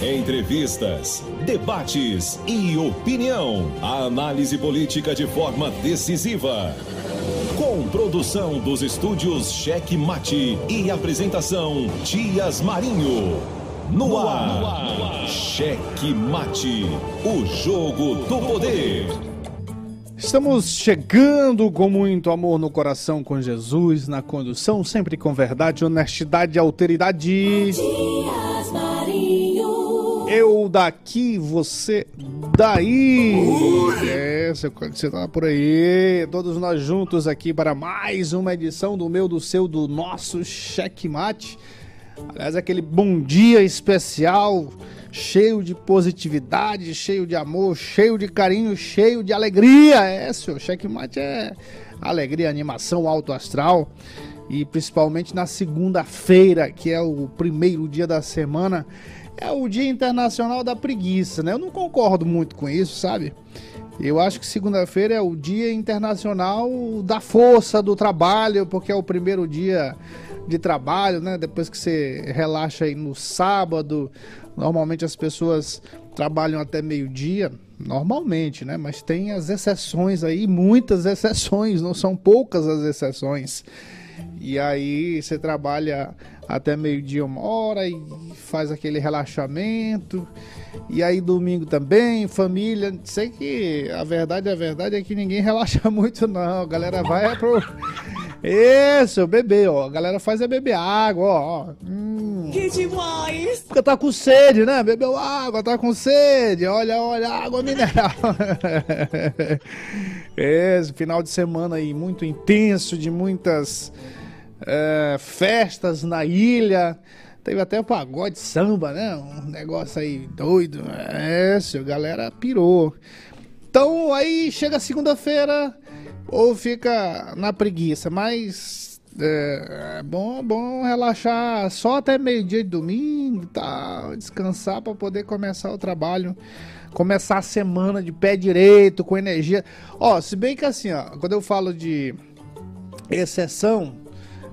Entrevistas, debates e opinião. A análise política de forma decisiva. Com produção dos estúdios Cheque Mate e apresentação Dias Marinho. No ar, Cheque Mate, o jogo do poder. Estamos chegando com muito amor no coração com Jesus, na condução, sempre com verdade, honestidade e alteridade. Marinho. Eu daqui, você daí. É, seu- você tá por aí. Todos nós juntos aqui para mais uma edição do meu, do seu, do nosso Checkmate. Aliás, aquele bom dia especial, cheio de positividade, cheio de amor, cheio de carinho, cheio de alegria. É, seu Checkmate é alegria, animação, alto astral. E principalmente na segunda-feira, que é o primeiro dia da semana, é o Dia Internacional da Preguiça, né? Eu não concordo muito com isso, sabe? Eu acho que segunda-feira é o Dia Internacional da Força do Trabalho, porque é o primeiro dia de trabalho, né? Depois que você relaxa aí no sábado, normalmente as pessoas trabalham até meio-dia, normalmente, né? Mas tem as exceções aí, muitas exceções, não são poucas as exceções. E aí você trabalha até meio-dia, uma hora e faz aquele relaxamento. E aí domingo também, família. Sei que a verdade, a verdade é que ninguém relaxa muito não. A galera vai é pro Isso, beber, ó. A galera faz é beber água, ó. Hum. Que demais! Porque tá com sede, né? Bebeu água, tá com sede. Olha, olha, água mineral. Esse final de semana aí muito intenso, de muitas é, festas na ilha. Teve até pagode samba, né? Um negócio aí doido. É, seu, galera pirou. Então aí chega segunda-feira ou fica na preguiça, mas é, é bom, bom relaxar só até meio-dia de domingo, tá? Descansar para poder começar o trabalho, começar a semana de pé direito, com energia. Ó, se bem que assim, ó, quando eu falo de exceção,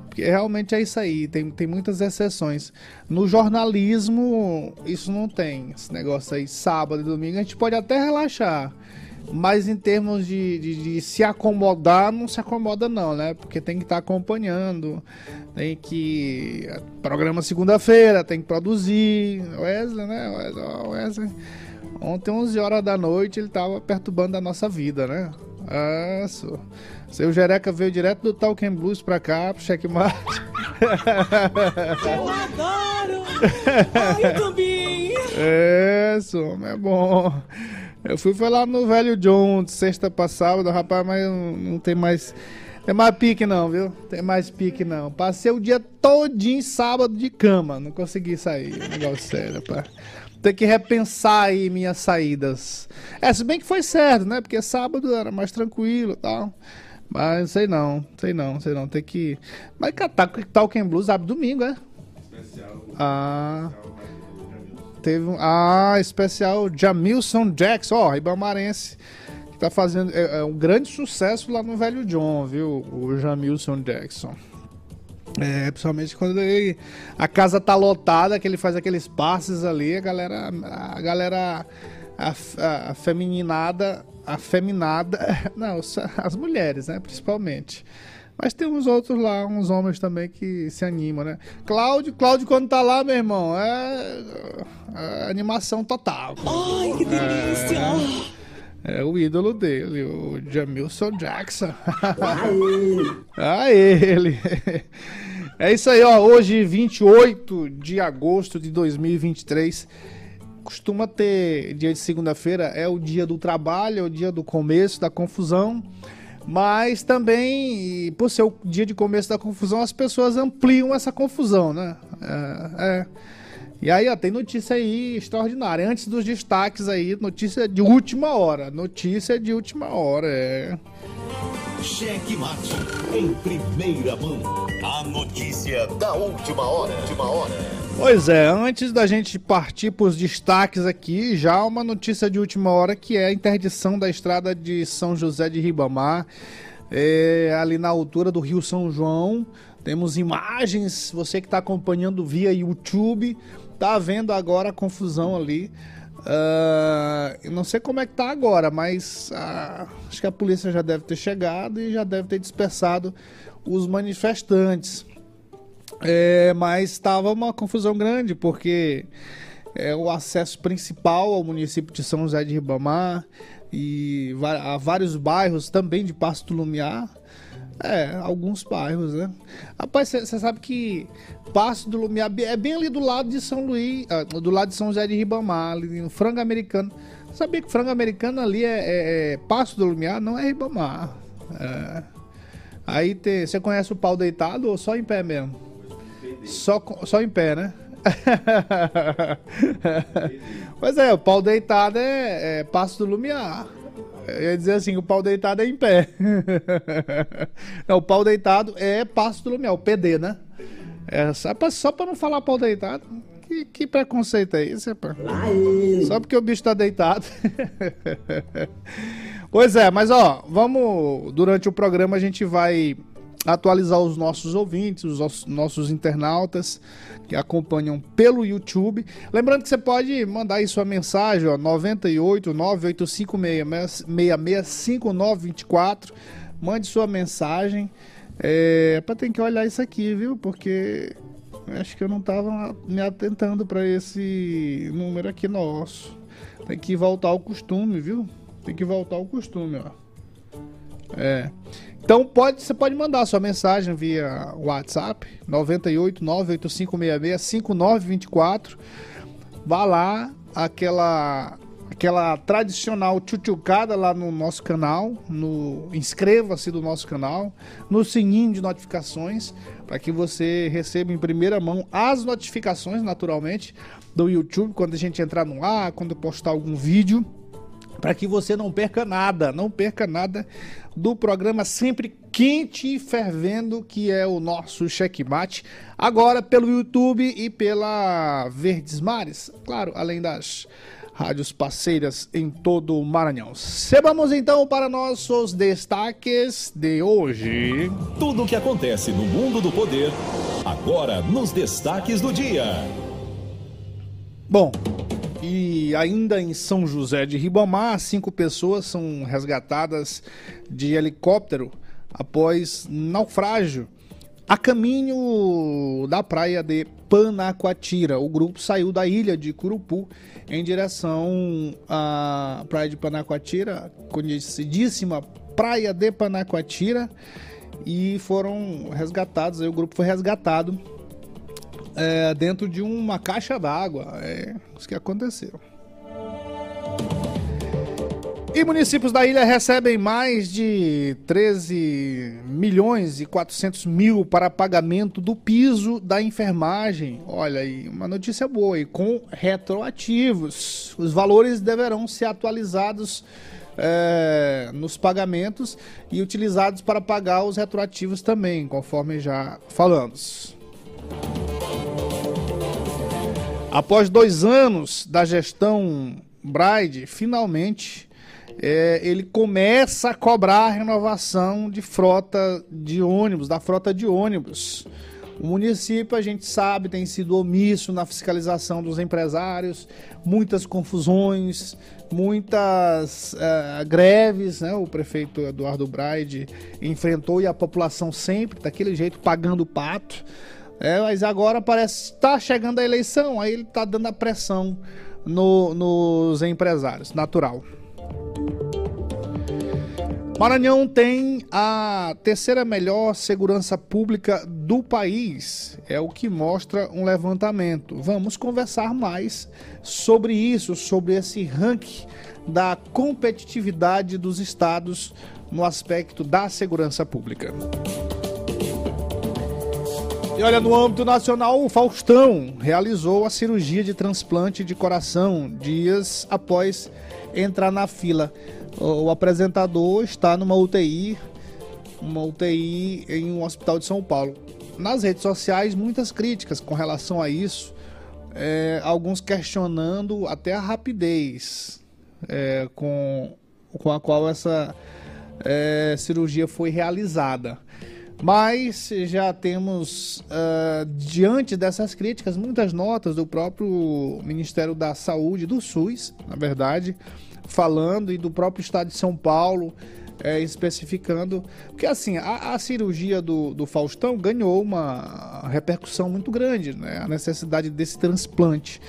porque realmente é isso aí, tem, tem muitas exceções. No jornalismo, isso não tem. Esse negócio aí, sábado e domingo, a gente pode até relaxar. Mas em termos de, de, de se acomodar, não se acomoda não, né? Porque tem que estar acompanhando, tem que... Programa segunda-feira, tem que produzir. Wesley, né? Wesley. Ontem, 11 horas da noite, ele tava perturbando a nossa vida, né? Ah, só. Seu Jereca veio direto do Talking Blues pra cá, pro checkmate. Eu adoro! Ai, eu também! Isso, é bom. Eu fui lá no Velho John, de sexta pra sábado, rapaz, mas não, não tem mais. Tem mais pique não, viu? Tem mais pique não. Passei o dia todinho sábado de cama, não consegui sair. Negócio sério, rapaz. Tem que repensar aí minhas saídas. É, se bem que foi certo, né? Porque sábado era mais tranquilo e tal. Mas sei não, sei não, sei não. Tem que. Mas catar Talking Blues abre domingo, é? Ah. Teve um. Ah, especial Jamilson Jackson, ó, Ribamarense. Que tá fazendo. É, é um grande sucesso lá no Velho John, viu? O Jamilson Jackson. É, principalmente quando ele, a casa tá lotada, que ele faz aqueles passes ali, a galera. A galera. A, a, a. A feminada. Não, as mulheres, né? Principalmente. Mas tem uns outros lá, uns homens também que se animam, né? Cláudio, Cláudio quando tá lá, meu irmão, é, é animação total. Ai, que delícia! É o ídolo dele, o Jamilson Jackson. ah, ele. É isso aí, ó. Hoje, 28 de agosto de 2023. Costuma ter dia de segunda-feira, é o dia do trabalho, é o dia do começo, da confusão. Mas também, por ser o dia de começo da confusão, as pessoas ampliam essa confusão, né? É, é. E aí, ó, tem notícia aí extraordinária. Antes dos destaques aí, notícia de última hora. Notícia de última hora, é. Cheque mate em primeira mão. A notícia da última hora. Última hora. Pois é, antes da gente partir para os destaques aqui, já uma notícia de última hora que é a interdição da estrada de São José de Ribamar, é, ali na altura do Rio São João. Temos imagens, você que está acompanhando via YouTube, tá vendo agora a confusão ali. Uh, eu não sei como é que tá agora, mas uh, acho que a polícia já deve ter chegado e já deve ter dispersado os manifestantes. É, mas estava uma confusão grande, porque é o acesso principal ao município de São José de Ribamar e há vários bairros também de Pasto Lumiar é, alguns bairros, né? Rapaz, você sabe que Passo do Lumiar é bem ali do lado de São Luís, ah, do lado de São José de Ribamar, ali no frango americano. Sabia que frango americano ali é, é, é Passo do Lumiar, não é Ribamar. É. Aí você conhece o pau deitado ou só em pé mesmo? Só, só em pé, né? pois é, o pau deitado é, é Passo do Lumiar. Eu ia dizer assim, o pau deitado é em pé. não, o pau deitado é Passo do Lumiar, o PD, né? É, só pra, só pra não falar pau deitado. Que, que preconceito é esse, rapaz? Só porque o bicho tá deitado. pois é, mas ó, vamos. Durante o programa a gente vai atualizar os nossos ouvintes, os nossos internautas que acompanham pelo YouTube. Lembrando que você pode mandar aí sua mensagem, ó, 98 985665924. Mande sua mensagem. É, para ter que olhar isso aqui, viu? Porque acho que eu não estava me atentando para esse número aqui nosso. Tem que voltar ao costume, viu? Tem que voltar ao costume, ó. É. Então pode, você pode mandar sua mensagem via WhatsApp 98 98566 5924. Vá lá, aquela aquela tradicional tchutchucada lá no nosso canal, no inscreva-se do nosso canal, no sininho de notificações, para que você receba em primeira mão as notificações, naturalmente, do YouTube quando a gente entrar no ar, quando postar algum vídeo para que você não perca nada, não perca nada do programa sempre quente e fervendo que é o nosso checkmate, agora pelo YouTube e pela Verdes Mares, claro, além das rádios parceiras em todo o Maranhão. Vamos então para nossos destaques de hoje. Tudo o que acontece no mundo do poder, agora nos destaques do dia. Bom, e ainda em São José de Ribamar, cinco pessoas são resgatadas de helicóptero após naufrágio a caminho da praia de Panacoatira. O grupo saiu da ilha de Curupu em direção à praia de Panacoatira, conhecidíssima praia de Panacoatira, e foram resgatados. Aí o grupo foi resgatado é, dentro de uma caixa d'água. É isso que aconteceu. E municípios da ilha recebem mais de 13 milhões e 400 mil para pagamento do piso da enfermagem. Olha aí, uma notícia boa e com retroativos. Os valores deverão ser atualizados é, nos pagamentos e utilizados para pagar os retroativos também, conforme já falamos. Após dois anos da gestão Bride, finalmente é, ele começa a cobrar a renovação de frota de ônibus, da frota de ônibus. O município, a gente sabe, tem sido omisso na fiscalização dos empresários, muitas confusões, muitas uh, greves, né? O prefeito Eduardo Braide enfrentou e a população sempre daquele jeito pagando o pato. É, mas agora parece está chegando a eleição, aí ele está dando a pressão no, nos empresários, natural. Maranhão tem a terceira melhor segurança pública do país, é o que mostra um levantamento. Vamos conversar mais sobre isso, sobre esse ranking da competitividade dos estados no aspecto da segurança pública. E olha, no âmbito nacional, o Faustão realizou a cirurgia de transplante de coração dias após entrar na fila. O, apresentador está numa UTI, uma UTI em um hospital de São Paulo. Nas redes sociais, muitas críticas com relação a isso, é, alguns questionando até a rapidez é, com, com a qual essa é, cirurgia foi realizada. Mas já temos, uh, diante dessas críticas, muitas notas do próprio Ministério da Saúde, do SUS, na verdade, falando, e do próprio Estado de São Paulo, é, especificando. Porque, assim, a, a cirurgia do, do, Faustão ganhou uma repercussão muito grande, né? A necessidade desse transplante.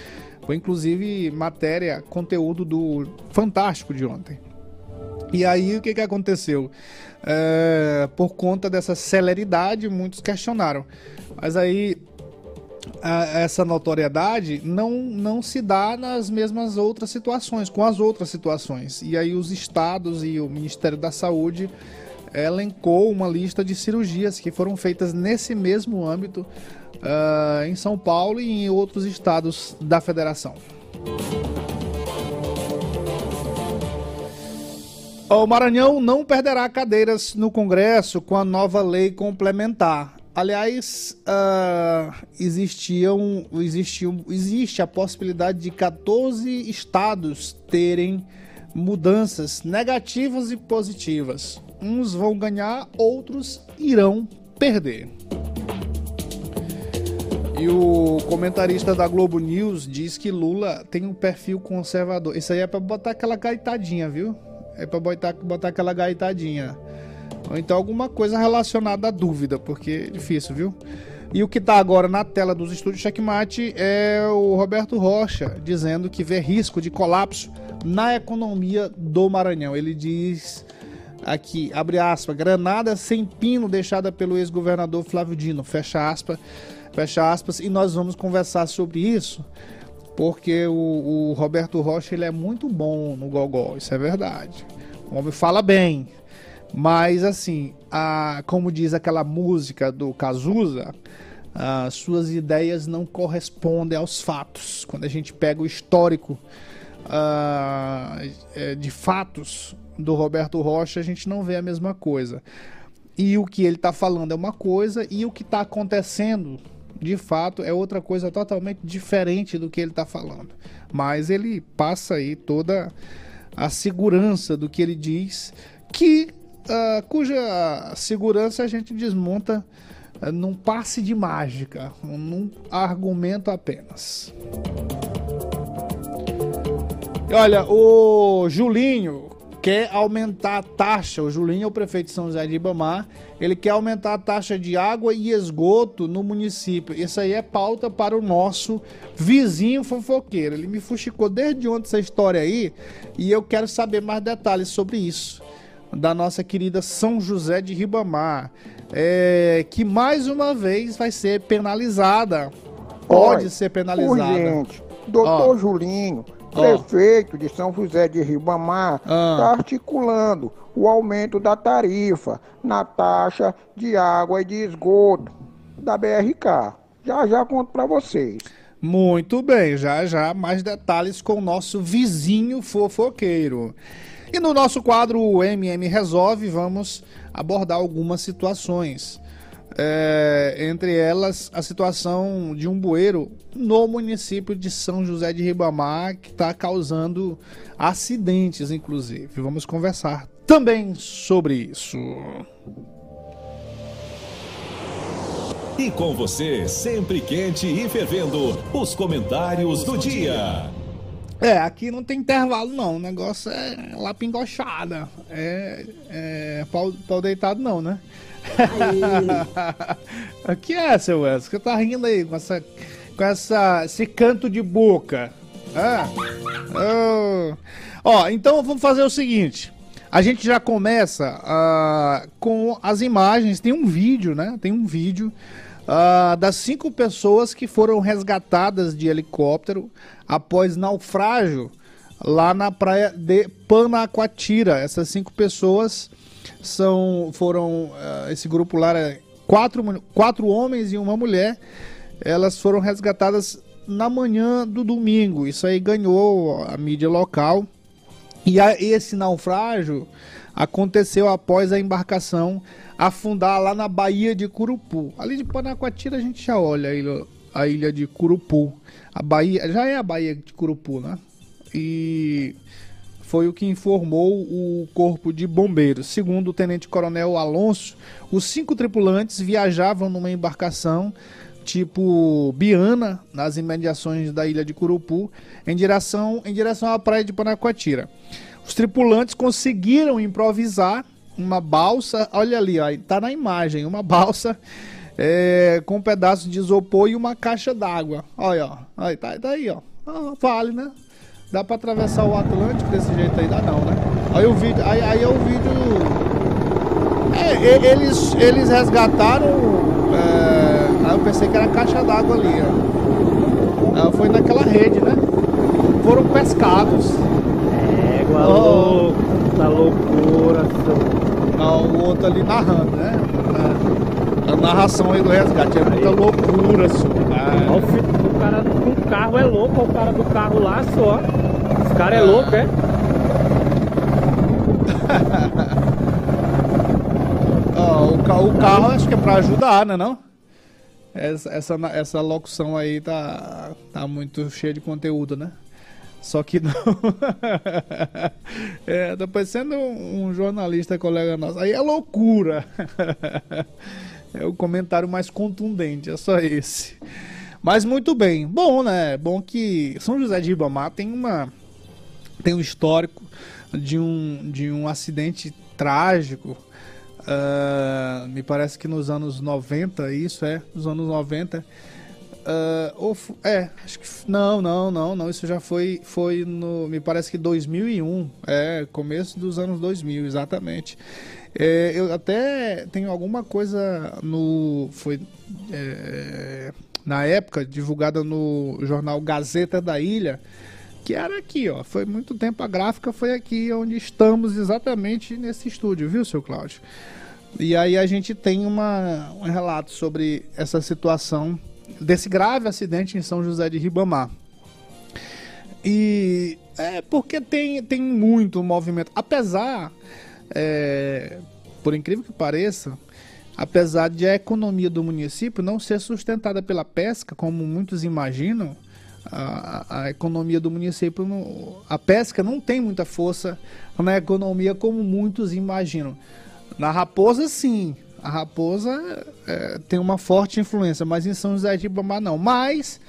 Foi, inclusive, matéria, conteúdo do Fantástico de ontem. E aí, o que, que aconteceu? É, por conta dessa celeridade, muitos questionaram. Mas aí, a, essa notoriedade não, não se dá nas mesmas outras situações, com as outras situações. E aí, os estados e o Ministério da Saúde elencou uma lista de cirurgias que foram feitas nesse mesmo âmbito uh, em São Paulo e em outros estados da federação. O Maranhão não perderá cadeiras no Congresso com a nova lei complementar. Aliás, uh, existiam, existiam, existe a possibilidade de 14 estados terem mudanças negativas e positivas. Uns vão ganhar, outros irão perder. E o comentarista da Globo News diz que Lula tem um perfil conservador. Isso aí é para botar aquela gaitadinha, viu? É pra botar, botar aquela gaitadinha. Ou então alguma coisa relacionada à dúvida, porque é difícil, viu? E o que está agora na tela dos estúdios Checkmate é o Roberto Rocha dizendo que vê risco de colapso na economia do Maranhão. Ele diz aqui, abre aspas, granada sem pino deixada pelo ex-governador Flávio Dino, fecha aspas, fecha aspas, e nós vamos conversar sobre isso porque o, o, Roberto Rocha ele é muito bom no gogó, isso é verdade. O homem fala bem, mas assim, a, como diz aquela música do Cazuza, as suas ideias não correspondem aos fatos. Quando a gente pega o histórico uh, de fatos do Roberto Rocha, a gente não vê a mesma coisa. E o que ele está falando é uma coisa, e o que está acontecendo de fato é outra coisa totalmente diferente do que ele está falando. Mas ele passa aí toda a segurança do que ele diz, que uh, cuja segurança a gente desmonta uh, num passe de mágica, num argumento apenas. Olha, o Julinho quer aumentar a taxa. O Julinho é o prefeito de São José de Ibamar. Ele quer aumentar a taxa de água e esgoto no município. Isso aí é pauta para o nosso vizinho fofoqueiro. Ele me fuxicou desde ontem essa história aí e eu quero saber mais detalhes sobre isso. Da nossa querida São José de Ribamar, é, que mais uma vez vai ser penalizada. Pode Oi, ser penalizada. Gente, doutor Ó. Julinho, prefeito de São José de Ribamar está ah. articulando o aumento da tarifa na taxa de água e de esgoto da BRK. Já já conto para vocês. Muito bem, já já mais detalhes com o nosso vizinho fofoqueiro. E no nosso quadro MM Resolve, vamos abordar algumas situações é, entre elas a situação de um bueiro no município de São José de Ribamar, que está causando acidentes, inclusive. Vamos conversar também sobre isso. E com você, sempre quente e fervendo, os comentários do dia. É, aqui não tem intervalo não, o negócio é lapingochada, é, é pau, pau deitado não, né? O que é, seu Wes? Você tá rindo aí com essa. com essa. esse canto de boca. Ah. Oh. Ó, então vamos fazer o seguinte. A gente já começa uh, com as imagens. Tem um vídeo, né? Tem um vídeo uh, das cinco pessoas que foram resgatadas de helicóptero após naufrágio lá na praia de Panacoatira. Essas cinco pessoas são foram uh, esse grupo lá quatro, quatro homens e uma mulher, elas foram resgatadas na manhã do domingo. Isso aí ganhou a mídia local. E a, esse naufrágio aconteceu após a embarcação afundar lá na Baía de Curupu. Ali de Panacoatira a gente já olha a ilha, a ilha de Curupu. A Bahia já é a Baía de Curupu, né? E foi o que informou o Corpo de Bombeiros. Segundo o Tenente-Coronel Alonso, os cinco tripulantes viajavam numa embarcação tipo Biana, nas imediações da ilha de Curupu, em direção, em direção à praia de Panacoatira. Os tripulantes conseguiram improvisar uma balsa, olha ali, ó, tá na imagem, uma balsa é, com um pedaço de isopor e uma caixa d'água. Olha, ó, aí, tá, tá aí, ó. Ah, vale, né? Dá pra atravessar o Atlântico desse jeito aí? Dá não, né? Aí o vídeo. Aí, aí é o vídeo. É, eles, eles resgataram. É... Aí eu pensei que era caixa d'água ali, ó. Aí foi naquela rede, né? Foram pescados. É, igual oh. louco, loucura, senhor. Não, o outro ali narrando, né? A, a narração aí do resgate é muita loucura, senhor. É. Olha o do cara com carro é louco, o cara do carro lá só. Esse cara é louco, é? o, o carro acho que é pra ajudar, né não? Essa, essa, essa locução aí tá, tá muito cheia de conteúdo, né? Só que não. é, tá parecendo um, um jornalista colega nosso. Aí é loucura. é o comentário mais contundente, é só esse. Mas muito bem. Bom, né? Bom que São José de Ribamar tem uma tem um histórico de um de um acidente trágico. Uh, me parece que nos anos 90, isso é, nos anos 90. Uh, ou, é, acho que não, não, não, não, isso já foi foi no, me parece que 2001, é, começo dos anos 2000, exatamente. É, eu até tenho alguma coisa no foi é, na época, divulgada no jornal Gazeta da Ilha, que era aqui, ó. Foi muito tempo a gráfica foi aqui onde estamos exatamente nesse estúdio, viu, seu Cláudio? E aí a gente tem uma, um relato sobre essa situação desse grave acidente em São José de Ribamar. E é porque tem, tem muito movimento. Apesar, é, por incrível que pareça, Apesar de a economia do município não ser sustentada pela pesca, como muitos imaginam, a, a economia do município, não, a pesca não tem muita força na economia como muitos imaginam. Na Raposa, sim. A Raposa é, tem uma forte influência, mas em São José de Ibamá não. Mas,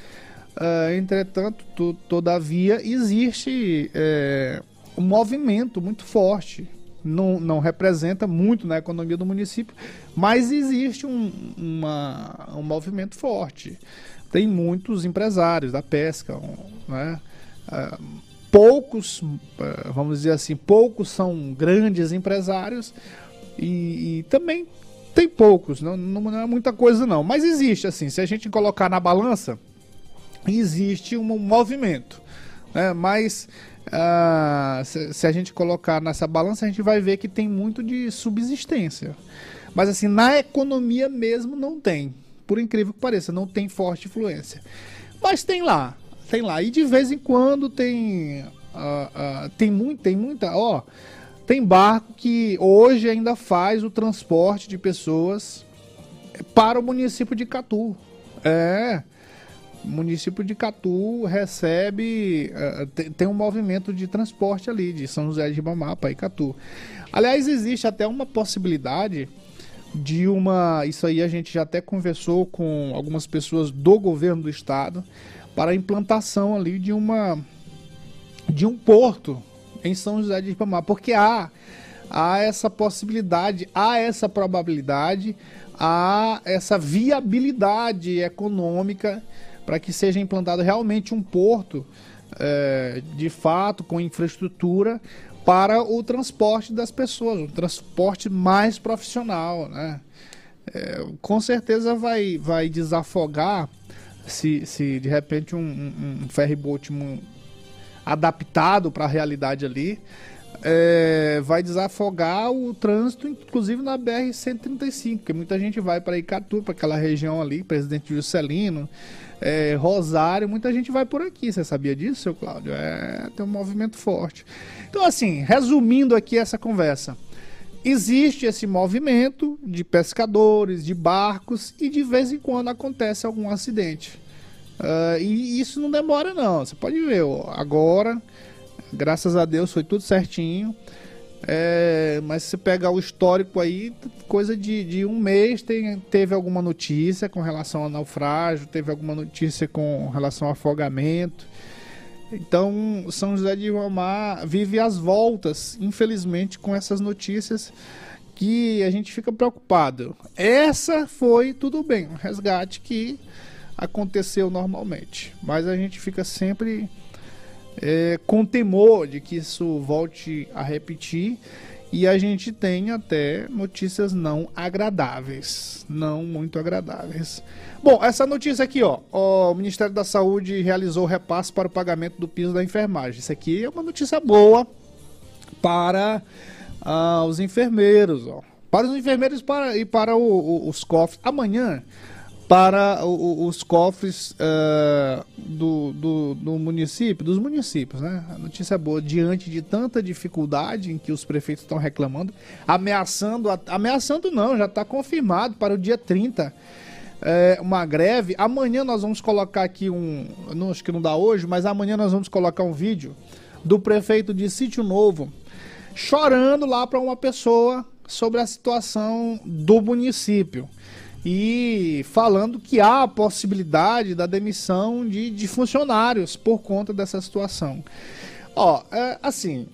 é, entretanto, todavia, existe é, um movimento muito forte não, não representa muito na economia do município, mas existe um, uma, um movimento forte. Tem muitos empresários da pesca, né? Uh, poucos, uh, vamos dizer assim, poucos são grandes empresários e, e também tem poucos, não, não, é muita coisa não, mas existe assim, se a gente colocar na balança, existe um movimento, né? mas ah, se, a gente colocar nessa balança, a gente vai ver que tem muito de subsistência. Mas assim, na economia mesmo não tem. Por incrível que pareça, não tem forte influência. Mas tem lá, tem lá. E de vez em quando tem. Uh, uh, tem, muito, tem muita. Ó, tem barco que hoje ainda faz o transporte de pessoas para o município de Catu. É. O município de Catu recebe. Uh, tem, um movimento de transporte ali, de São José de Ribamar para Icatu. Aliás, existe até uma possibilidade de uma. Isso aí a gente já até conversou com algumas pessoas do governo do estado para a implantação ali de uma. de um porto em São José de Ribamar. Porque há, há essa possibilidade, há essa probabilidade, há essa viabilidade econômica para que seja implantado realmente um porto é, de fato com infraestrutura para o transporte das pessoas, um transporte mais profissional, né? É, com certeza vai, vai desafogar se, se de repente um, um, um adaptado para a realidade ali é, vai desafogar o trânsito, inclusive na BR-135, porque muita gente vai para Icatu, para aquela região ali, Presidente Juscelino, é, Rosário, muita gente vai por aqui. Você sabia disso, seu Cláudio? É, tem um movimento forte. Então, assim, resumindo aqui essa conversa. Existe esse movimento de pescadores, de barcos, e de vez em quando acontece algum acidente. Uh, e isso não demora, não. Você pode ver, ó, agora, graças a Deus, foi tudo certinho. É, mas se pegar o histórico aí, coisa de, de um mês tem, teve alguma notícia com relação ao naufrágio, teve alguma notícia com relação ao afogamento. Então, São José de Ribamar vive as voltas, infelizmente, com essas notícias que a gente fica preocupado. Essa foi tudo bem, um resgate que aconteceu normalmente, mas a gente fica sempre é, com temor de que isso volte a repetir e a gente tem até notícias não agradáveis, não muito agradáveis. Bom, essa notícia aqui, ó, o Ministério da Saúde realizou repasse para o pagamento do piso da enfermagem. Isso aqui é uma notícia boa para ah, os enfermeiros, ó, para os enfermeiros para, e para o, o, os cofres. Amanhã para os cofres uh, do, do, do, município, dos municípios, né? A notícia é boa, diante de tanta dificuldade em que os prefeitos estão reclamando, ameaçando, ameaçando não, já está confirmado para o dia 30 é, uma greve. Amanhã nós vamos colocar aqui um, não acho que não dá hoje, mas amanhã nós vamos colocar um vídeo do prefeito de Sítio Novo chorando lá para uma pessoa sobre a situação do município e falando que há a possibilidade da demissão de, de funcionários por conta dessa situação. Ó, é, assim,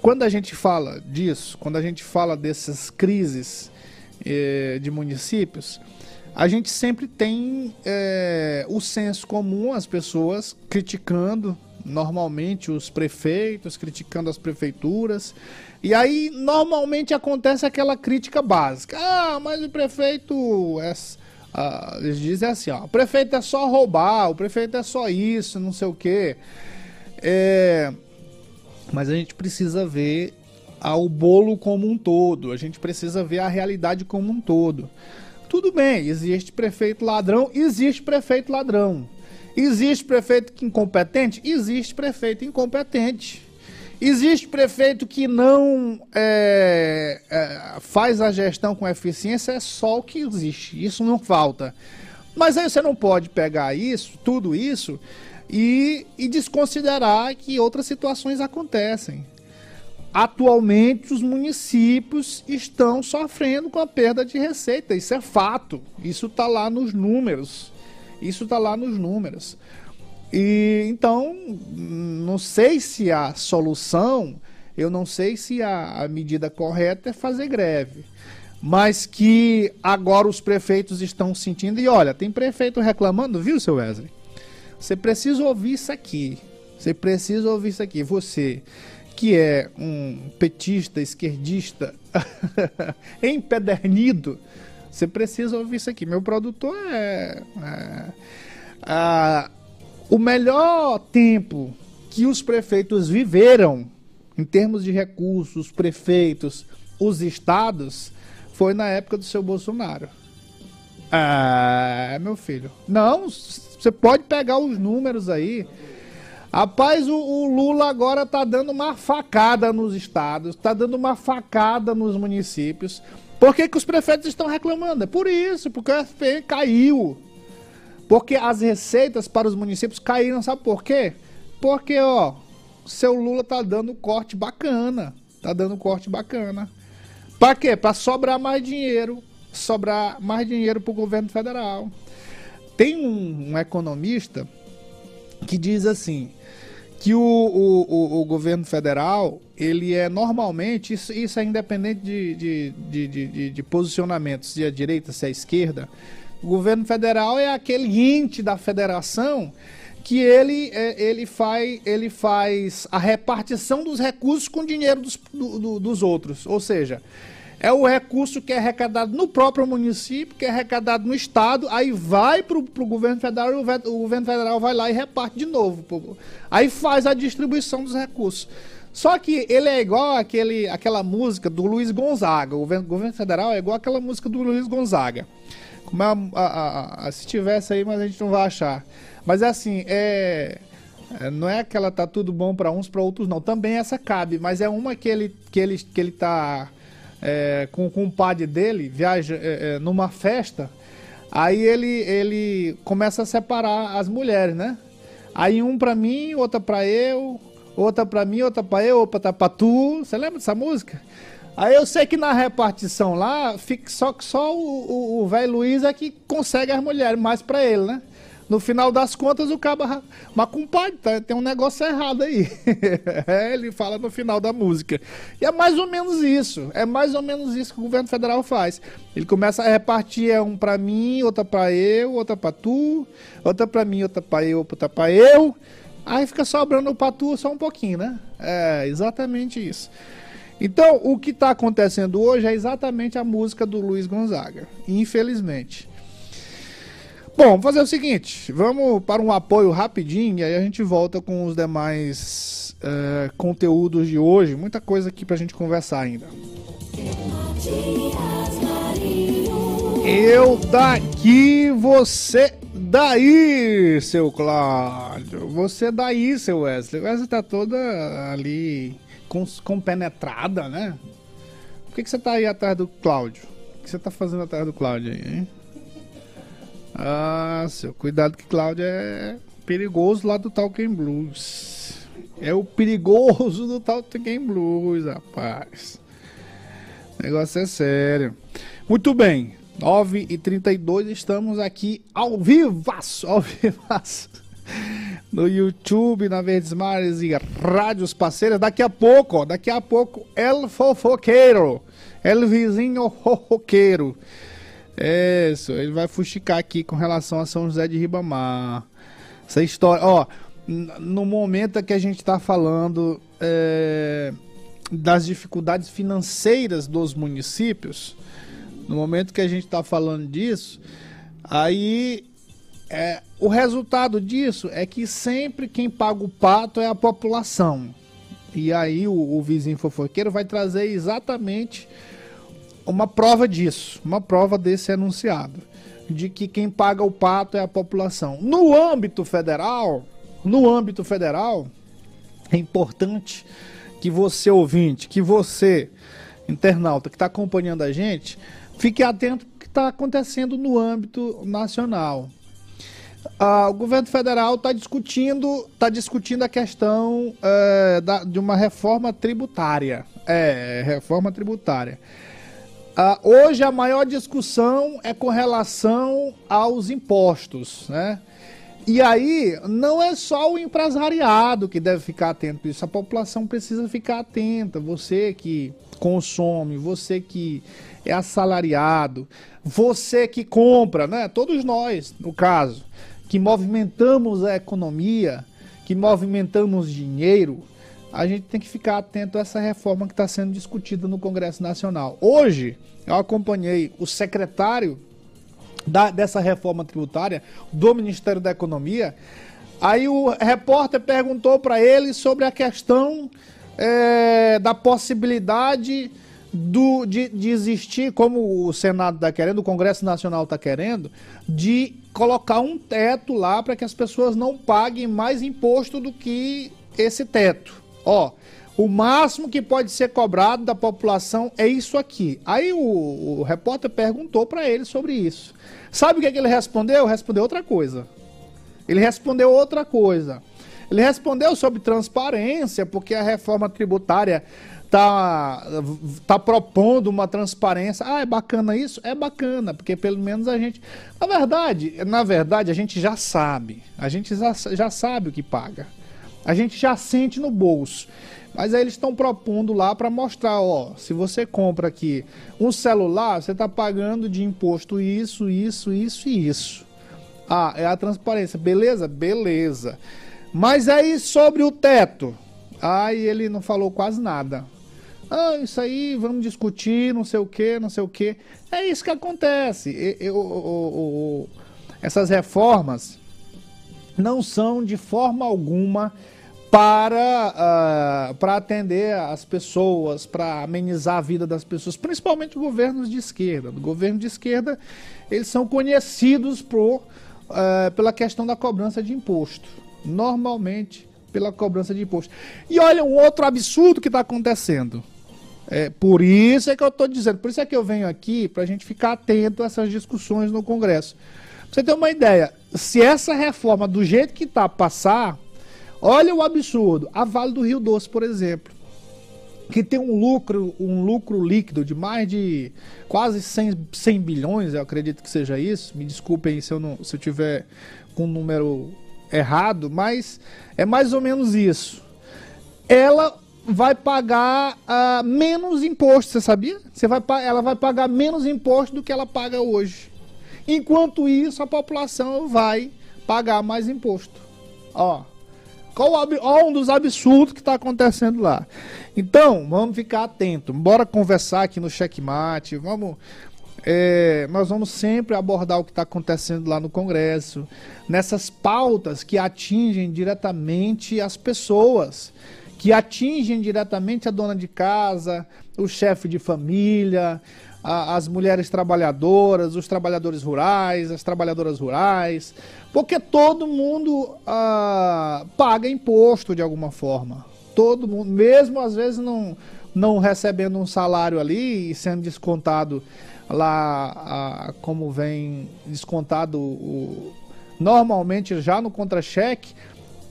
quando a gente fala disso, quando a gente fala dessas crises é, de municípios, a gente sempre tem é, o senso comum, as pessoas criticando normalmente os prefeitos, criticando as prefeituras, e aí normalmente acontece aquela crítica básica. Ah, mas o prefeito é, ah, eles dizem assim, ó, o prefeito é só roubar, o prefeito é só isso, não sei o quê. É, mas a gente precisa ver o bolo como um todo, a gente precisa ver a realidade como um todo. Tudo bem, existe prefeito ladrão, existe prefeito ladrão. Existe prefeito incompetente? Existe prefeito incompetente. Existe prefeito que não é, é, faz a gestão com eficiência, é só o que existe, isso não falta. Mas aí você não pode pegar isso, tudo isso, e, e desconsiderar que outras situações acontecem. Atualmente, os municípios estão sofrendo com a perda de receita, isso é fato, isso está lá nos números. Isso está lá nos números. E então, não sei se a solução, eu não sei se a, a medida correta é fazer greve. Mas que agora os prefeitos estão sentindo, e olha, tem prefeito reclamando, viu, seu Wesley? Você precisa ouvir isso aqui. Você precisa ouvir isso aqui. Você que é um petista, esquerdista, empedernido, você precisa ouvir isso aqui. Meu produtor é. é o melhor tempo que os prefeitos viveram, em termos de recursos, prefeitos, os estados, foi na época do seu Bolsonaro. Ah, meu filho. Não, você pode pegar os números aí. Rapaz, o, o, Lula agora tá dando uma facada nos estados, tá dando uma facada nos municípios. Por que, que os prefeitos estão reclamando? É por isso, porque o FP caiu. Porque as receitas para os municípios caíram, sabe por quê? Porque, ó, seu Lula tá dando corte bacana. Tá dando corte bacana. Para quê? Para sobrar mais dinheiro. Sobrar mais dinheiro para o governo federal. Tem um, um economista que diz assim: que o, o, o, o, governo federal, ele é normalmente, isso, isso é independente de, de, de, de, de posicionamentos, se é direita, se é esquerda, o governo federal é aquele ente da federação que ele, é, ele, faz, ele faz a repartição dos recursos com dinheiro dos, do, dos outros. Ou seja, é o recurso que é arrecadado no próprio município, que é arrecadado no estado, aí vai para o governo federal e o, governo federal vai lá e reparte de novo. Aí faz a distribuição dos recursos. Só que ele é igual aquele, aquela música do Luiz Gonzaga. O governo, governo federal é igual aquela música do Luiz Gonzaga. Como é a, a, a, se tivesse aí, mas a gente não vai achar. Mas é assim, é, é não é aquela tá tudo bom para uns, para outros não. Também essa cabe, mas é uma que ele que ele que ele tá é, com, o padre dele, viaja é, é numa festa. Aí ele ele começa a separar as mulheres, né? Aí um para mim, outra para eu, outra pra mim, outra pra eu, outra pra tu. Você lembra dessa música? Aí eu sei que na repartição lá, fica só que só o velho Luiz é que consegue as mulheres mais pra ele, né? No final das contas, o cabo. Mas, compadre, tá, tem um negócio errado aí. é, ele fala no final da música. E é mais ou menos isso. É mais ou menos isso que o governo federal faz. Ele começa a repartir é um pra mim, outra pra eu, outra pra tu, outra pra mim, outra pra eu, outra pra eu. Aí fica sobrando para tu só um pouquinho, né? É exatamente isso. Então, o que está acontecendo hoje é exatamente a música do Luiz Gonzaga, infelizmente. Bom, vamos fazer o seguinte: vamos para um apoio rapidinho e aí a gente volta com os demais uh, conteúdos de hoje. Muita coisa aqui para a gente conversar ainda. Eu daqui, você daí, seu Cláudio. Você daí, seu Wesley. Wesley tá toda ali com, compenetrada, né? Por que, que você tá aí atrás do Cláudio? O que você tá fazendo atrás do Cláudio aí, hein? Ah, seu, cuidado que Cláudio é perigoso lá do Talking Blues. É o perigoso do Talking Blues, rapaz. O negócio é sério. Muito bem. 9 e 32 estamos aqui ao vivaço, ao vivaço. No YouTube, na Verdes Mares e rádios parceiras. Daqui a pouco, ó, daqui a pouco, El Fofoqueiro. El Vizinho Fofoqueiro. É isso, ele vai fuxicar aqui com relação a São José de Ribamar. Essa história, ó, no momento que a gente está falando é, das dificuldades financeiras dos municípios, no momento que a gente está falando disso, aí é, o resultado disso é que sempre quem paga o pato é a população. E aí o, o vizinho fofoqueiro vai trazer exatamente uma prova disso, uma prova desse enunciado, de que quem paga o pato é a população. No âmbito federal, no âmbito federal, é importante que você ouvinte, que você internauta que está acompanhando a gente, Fique atento ao que está acontecendo no âmbito nacional. Ah, o governo federal está discutindo, tá discutindo a questão é, da, de uma reforma tributária. É, reforma tributária. Ah, hoje a maior discussão é com relação aos impostos, né? E aí, não é só o empresariado que deve ficar atento a isso, a população precisa ficar atenta. Você que consome, você que é assalariado, você que compra, né? Todos nós, no caso, que movimentamos a economia, que movimentamos dinheiro, a gente tem que ficar atento a essa reforma que está sendo discutida no Congresso Nacional. Hoje, eu acompanhei o secretário da, dessa reforma tributária do Ministério da Economia. Aí o repórter perguntou para ele sobre a questão é, da possibilidade do, de, de existir, como o Senado está querendo, o Congresso Nacional está querendo, de colocar um teto lá para que as pessoas não paguem mais imposto do que esse teto. Ó, o máximo que pode ser cobrado da população é isso aqui. Aí o, o repórter perguntou para ele sobre isso. Sabe o que, é que ele respondeu? Respondeu outra coisa. Ele respondeu outra coisa. Ele respondeu sobre transparência, porque a reforma tributária tá, tá propondo uma transparência. Ah, é bacana isso? É bacana, porque pelo menos a gente. Na verdade, na verdade, a gente já sabe. A gente já, já sabe o que paga. A gente já sente no bolso. Mas aí eles estão propondo lá para mostrar, ó, se você compra aqui um celular, você está pagando de imposto isso, isso, isso e isso. Ah, é a transparência. Beleza? Beleza. Mas aí sobre o teto. Aí ele não falou quase nada. Ah, isso aí, vamos discutir, não sei o que, não sei o que. É isso que acontece. Eu, eu, eu, essas reformas não são de forma alguma para, uh, para atender as pessoas, para amenizar a vida das pessoas, principalmente governos de esquerda. O governo de esquerda, eles são conhecidos por, uh, pela questão da cobrança de imposto. Normalmente, pela cobrança de imposto. E olha um outro absurdo que está acontecendo. É, por isso é que eu estou dizendo, por isso é que eu venho aqui para a gente ficar atento a essas discussões no Congresso. Você ter uma ideia, se essa reforma do jeito que está passar, olha o absurdo. A Vale do Rio Doce, por exemplo, que tem um lucro, um lucro líquido de mais de quase 100, 100 bilhões, eu acredito que seja isso. Me desculpem se eu não, se eu tiver com um número errado, mas é mais ou menos isso. Ela vai pagar uh, menos imposto, você sabia? Você vai, ela vai pagar menos imposto do que ela paga hoje. Enquanto isso, a população vai pagar mais imposto. Ó, qual ó, um dos absurdos que está acontecendo lá. Então, vamos ficar atento. Bora conversar aqui no checkmate. Vamos, é, nós vamos sempre abordar o que está acontecendo lá no Congresso, nessas pautas que atingem diretamente as pessoas que atingem diretamente a dona de casa, o chefe de família, a, as mulheres trabalhadoras, os trabalhadores rurais, as trabalhadoras rurais, porque todo mundo ah, paga imposto de alguma forma. Todo mundo, mesmo às vezes não, não recebendo um salário ali e sendo descontado lá, ah, como vem descontado o, normalmente já no contra-cheque,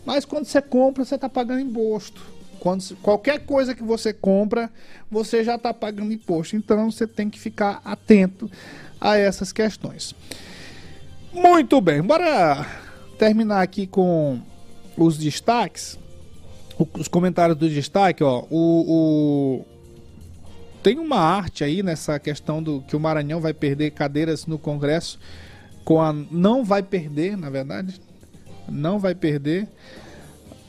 mas quando você compra, você está pagando imposto. Quando, qualquer coisa que você compra, você já está pagando imposto. Então você tem que ficar atento a essas questões. Muito bem, bora terminar aqui com os destaques. Os comentários do destaque, ó. O, o, tem uma arte aí nessa questão do que o Maranhão vai perder cadeiras no Congresso com a não vai perder, na verdade, não vai perder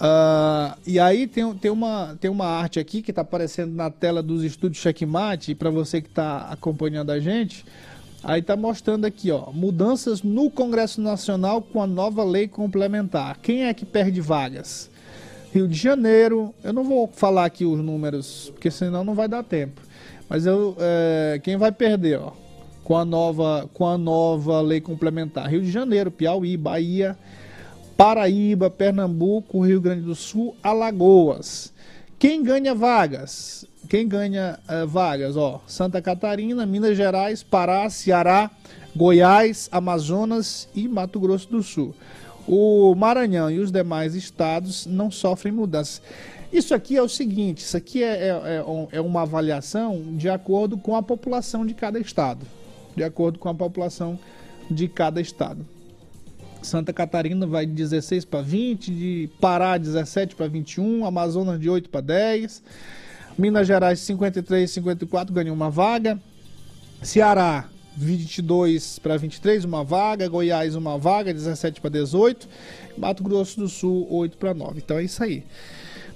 Uh, e aí tem, tem, uma, tem uma arte aqui que está aparecendo na tela dos estúdios Checkmate, para você que está acompanhando a gente. Aí está mostrando aqui, ó, mudanças no Congresso Nacional com a nova lei complementar. Quem é que perde vagas? Rio de Janeiro, eu não vou falar aqui os números, porque senão não vai dar tempo. Mas eu, é, quem vai perder, ó, com a nova, com a nova lei complementar? Rio de Janeiro, Piauí, Bahia, Paraíba, Pernambuco, Rio Grande do Sul, Alagoas. Quem ganha vagas? Quem ganha uh, vagas? Ó, Santa Catarina, Minas Gerais, Pará, Ceará, Goiás, Amazonas e Mato Grosso do Sul. O Maranhão e os demais estados não sofrem mudanças. Isso aqui é o seguinte: isso aqui é, é, é, é uma avaliação de acordo com a população de cada estado. De acordo com a população de cada estado. Santa Catarina vai de 16 para 20, de Pará 17 para 21, Amazonas de 8 para 10, Minas Gerais 53 54 ganhou uma vaga, Ceará 22 para 23 uma vaga, Goiás uma vaga 17 para 18, Mato Grosso do Sul 8 para 9. Então é isso aí.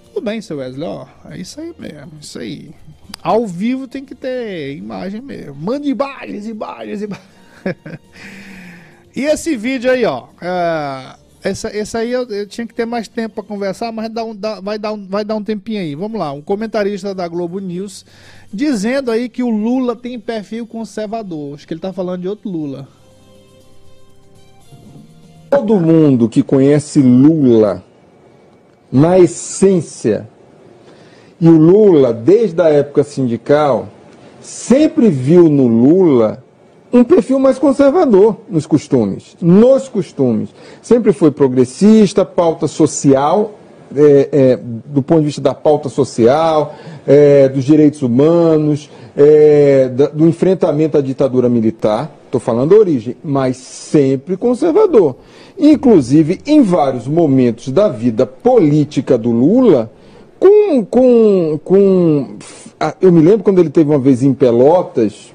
Tudo bem, seu Wesley, ó, é isso aí mesmo, isso aí. Ao vivo tem que ter imagem mesmo. Mande imagens, imagens, imagens. E esse vídeo aí, ó. É, essa, essa aí eu, eu, tinha que ter mais tempo para conversar, mas dá um, dá, vai, dar um, vai dar um tempinho aí. Vamos lá, um comentarista da Globo News dizendo aí que o Lula tem perfil conservador. Acho que ele tá falando de outro Lula. Todo mundo que conhece Lula, na essência, e o Lula, desde a época sindical, sempre viu no Lula um perfil mais conservador nos costumes. Nos costumes. Sempre foi progressista, pauta social, é, é, do ponto de vista da pauta social, é, dos direitos humanos, é, da, do enfrentamento à ditadura militar. Estou falando a origem, mas sempre conservador. Inclusive, em vários momentos da vida política do Lula, com, com, com. Eu me lembro quando ele teve uma vez em Pelotas,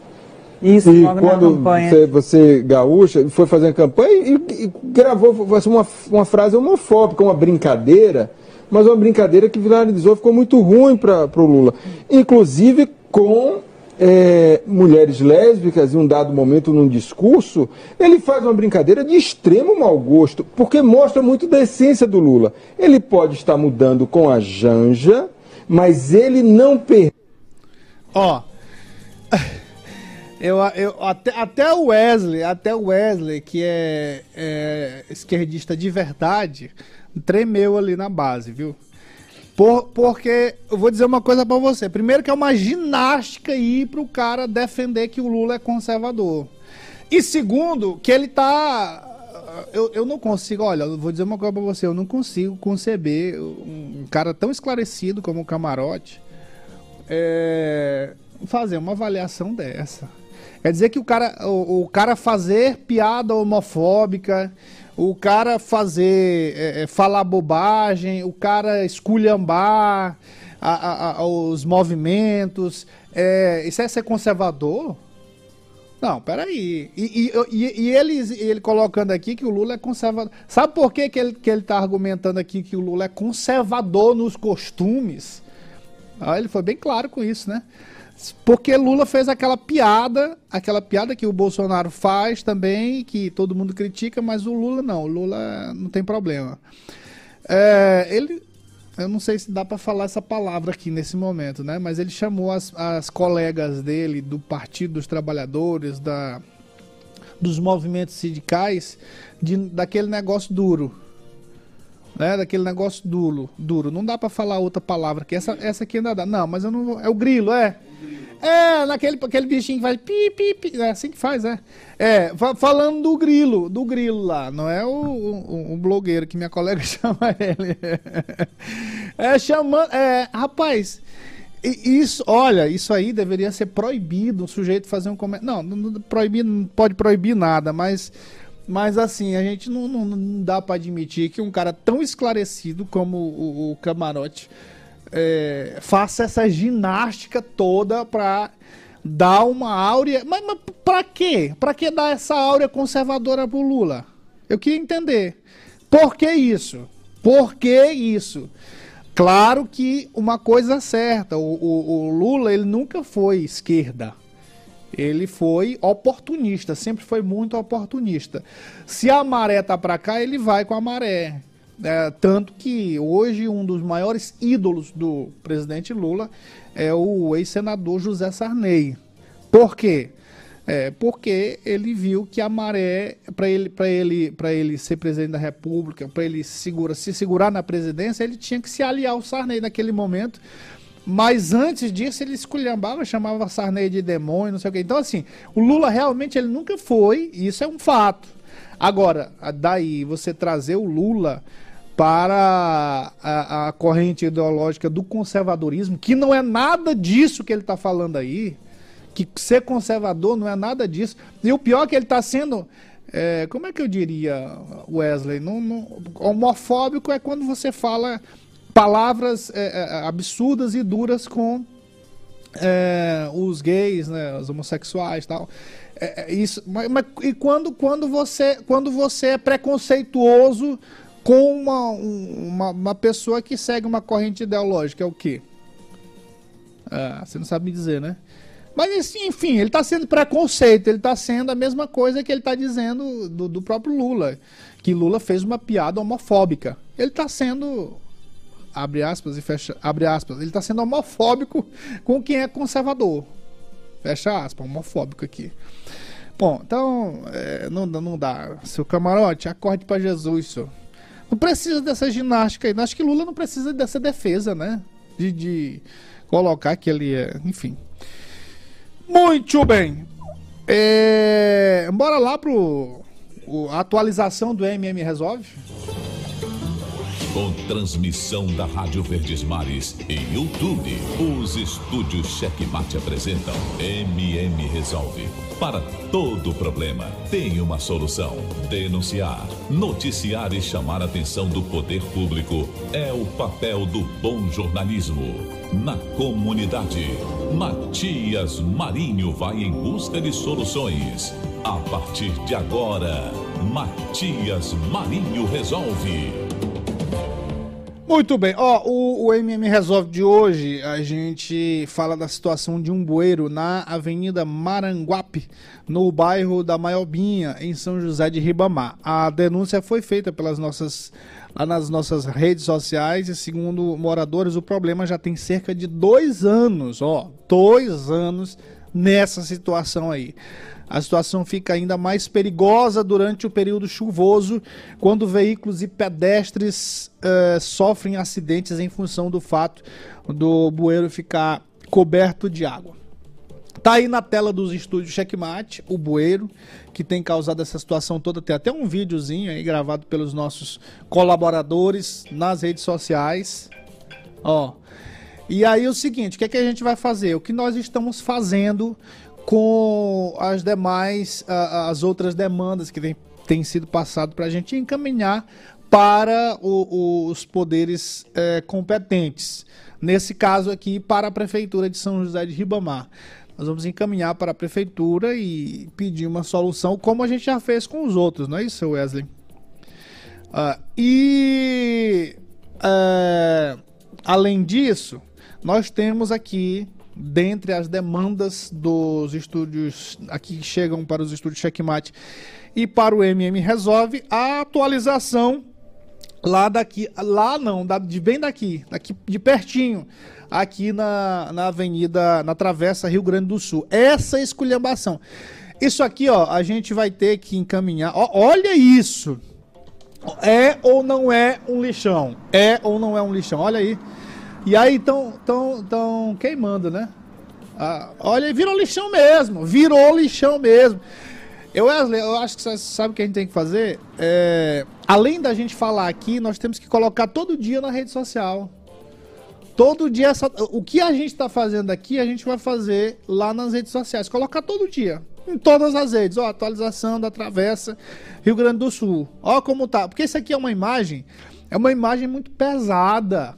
isso, e quando você, você, gaúcha, foi fazer a campanha e, e gravou uma, uma frase homofóbica, uma brincadeira, mas uma brincadeira que viralizou, ficou muito ruim para o Lula. Inclusive com é, mulheres lésbicas em um dado momento num discurso, ele faz uma brincadeira de extremo mau gosto, porque mostra muito da essência do Lula. Ele pode estar mudando com a Janja, mas ele não perdeu. Ó. Eu, eu, até, até o Wesley, até o Wesley, que é, é esquerdista de verdade, tremeu ali na base, viu? Por, porque eu vou dizer uma coisa para você. Primeiro que é uma ginástica ir pro cara defender que o Lula é conservador. E segundo, que ele tá eu, eu não consigo, olha, eu vou dizer uma coisa pra você, eu não consigo conceber um, cara tão esclarecido como o Camarote é, fazer uma avaliação dessa. Quer dizer que o cara, o, o cara fazer piada homofóbica, o cara fazer, é, é, falar bobagem, o cara esculhambar a, a, a, os movimentos, é, isso é ser conservador? Não, peraí. E, e, e, e ele, ele colocando aqui que o Lula é conservador. Sabe por que, que ele está que ele tá argumentando aqui que o Lula é conservador nos costumes? Ah, ele foi bem claro com isso, né? Porque Lula fez aquela piada, aquela piada que o Bolsonaro faz também, que todo mundo critica, mas o Lula não, o Lula não tem problema. É, ele, eu não sei se dá para falar essa palavra aqui nesse momento, né? Mas ele chamou as, as colegas dele do Partido dos Trabalhadores, da, dos movimentos sindicais, de, daquele negócio duro né? Daquele negócio duro, duro. Não dá para falar outra palavra que essa, essa aqui ainda dá. Não, mas eu não vou. É o grilo, é. É, naquele aquele bichinho que faz pi, pi, pi. É assim que faz, é. É, falando do grilo, do grilo lá, não é o, o, o blogueiro que minha colega chama ele. É chamando. É, rapaz. Isso, olha, isso aí deveria ser proibido, um sujeito fazer um comentário. Não, não, não pode proibir nada, mas mas assim, a gente não, não, não dá para admitir que um cara tão esclarecido como o, o Camarote é, faça essa ginástica toda para dar uma áurea. Mas, mas para quê? Para que dar essa áurea conservadora pro Lula? Eu queria entender. Por que isso? Por que isso? Claro que uma coisa certa, o, o, o Lula ele nunca foi esquerda ele foi oportunista, sempre foi muito oportunista. Se a maré tá para cá, ele vai com a maré. É, tanto que hoje um dos maiores ídolos do presidente Lula é o ex-senador José Sarney. Por quê? É, porque ele viu que a maré, para ele, ele, ele ser presidente da República, para ele segura, se segurar na presidência, ele tinha que se aliar ao Sarney naquele momento mas antes disso ele esculhambava, chamava Sarney de demônio, não sei o quê. Então, assim, o Lula realmente ele nunca foi, e isso é um fato. Agora, daí você trazer o Lula para a, a corrente ideológica do conservadorismo, que não é nada disso que ele está falando aí, que ser conservador não é nada disso. E o pior é que ele está sendo. É, como é que eu diria, Wesley? Não, não, homofóbico é quando você fala palavras é, é, absurdas e duras com é, os gays, né, os homossexuais, tal. É, é, isso, mas, mas, e quando, quando você quando você é preconceituoso com uma, uma, uma pessoa que segue uma corrente ideológica, é o quê? Ah, você não sabe me dizer, né? Mas enfim, ele está sendo preconceito, ele está sendo a mesma coisa que ele está dizendo do, do próprio Lula, que Lula fez uma piada homofóbica. Ele está sendo abre aspas e fecha, abre aspas, ele está sendo homofóbico com quem é conservador. Fecha aspas, homofóbico aqui. Bom, então, é, não, não dá. Seu camarote, acorde para Jesus, senhor. Não precisa dessa ginástica aí. Acho que Lula não precisa dessa defesa, né? De, de colocar que ele é. Enfim. Muito bem. É, bora lá pro. O, a atualização do MM Resolve. Com transmissão da Rádio Verdes Mares e YouTube, os estúdios Checkmate apresentam MM Resolve. Para todo problema, tem uma solução. Denunciar, noticiar e chamar a atenção do poder público é o papel do bom jornalismo. Na comunidade, Matias Marinho vai em busca de soluções. A partir de agora, Matias Marinho resolve. Muito bem. Ó, o, o MM Resolve de hoje, a gente fala da situação de um bueiro na Avenida Maranguape, no bairro da Maiobinha, em São José de Ribamar. A denúncia foi feita pelas nossas lá nas nossas redes sociais e segundo moradores o problema já tem cerca de dois anos, ó, dois anos nessa situação aí. A situação fica ainda mais perigosa durante o período chuvoso, quando veículos e pedestres uh, sofrem acidentes em função do fato do bueiro ficar coberto de água. Tá aí na tela dos estúdios Checkmate, o bueiro, que tem causado essa situação toda. Tem até um videozinho aí gravado pelos nossos colaboradores nas redes sociais. Ó. E aí o seguinte, o que, é que a gente vai fazer? O que nós estamos fazendo com as demais, as outras demandas que têm sido passado para a gente encaminhar para os poderes uh, competentes. Nesse caso aqui, para a Prefeitura de São José de Ribamar. Nós vamos encaminhar para a Prefeitura e pedir uma solução, como a gente já fez com os outros, não é isso, Wesley? Uh, e, uh, além disso, nós temos aqui dentre as demandas dos estúdios aqui que chegam para os estúdios Checkmate e para o MM Resolve a atualização lá daqui, lá não, da, de bem daqui, daqui de pertinho, aqui na, na Avenida, na Travessa Rio Grande do Sul. Essa esculhambação. Isso aqui, ó, a gente vai ter que encaminhar. Ó, olha isso. É ou não é um lixão? É ou não é um lixão? Olha aí. E aí estão tão, tão queimando, né? Ah, olha, virou lixão mesmo. Virou lixão mesmo. Eu, Wesley, eu acho que você sabe o que a gente tem que fazer. É, além da gente falar aqui, nós temos que colocar todo dia na rede social. Todo dia, essa, o que a gente está fazendo aqui, a gente vai fazer lá nas redes sociais. Colocar todo dia. Em todas as redes. Ó, atualização da Travessa Rio Grande do Sul. Ó como tá. Porque isso aqui é uma imagem. É uma imagem muito pesada.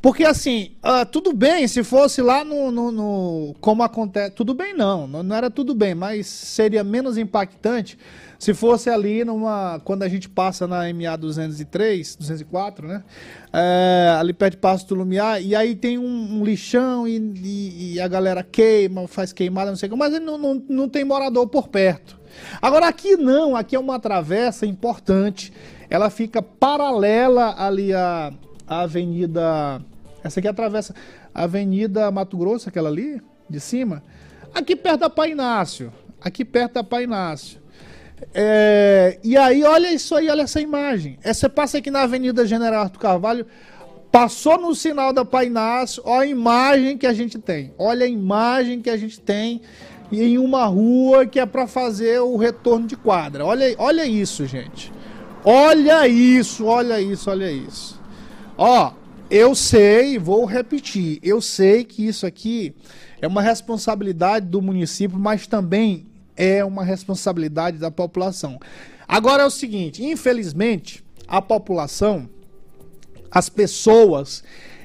Porque assim, uh, tudo bem se fosse lá no, no, no, Como acontece. Tudo bem, não, não. era tudo bem, mas seria menos impactante se fosse ali numa. Quando a gente passa na MA 203, 204, né? É, ali perto de Passo do Lumiar, e aí tem um, um lixão e, e, e, a galera queima, faz queimada, não sei o que, mas não, não, não tem morador por perto. Agora aqui não, aqui é uma travessa importante. Ela fica paralela ali a a Avenida. Essa aqui atravessa a Avenida Mato Grosso, aquela ali, de cima. Aqui perto da Pai Inácio. Aqui perto da Pai Inácio. É, e aí, olha isso aí, olha essa imagem. É, você passa aqui na Avenida General Arthur Carvalho, passou no sinal da Pai Inácio, olha a imagem que a gente tem. Olha a imagem que a gente tem em uma rua que é para fazer o retorno de quadra. Olha, olha isso, gente. Olha isso, olha isso, olha isso. Ó, eu sei, vou repetir, eu sei que isso aqui é uma responsabilidade do município, mas também é uma responsabilidade da população. Agora é o seguinte, infelizmente, a população, as pessoas,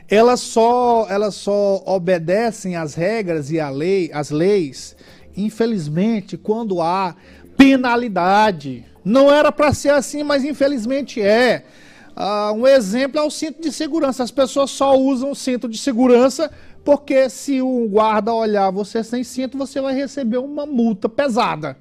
elas só, elas só obedecem às regras e à lei, às leis, infelizmente, quando há penalidade. Não era para ser assim, mas infelizmente é. Uh, um exemplo é o cinto de segurança. As pessoas só usam o cinto de segurança porque se o guarda olhar você sem cinto, você vai receber uma multa pesada.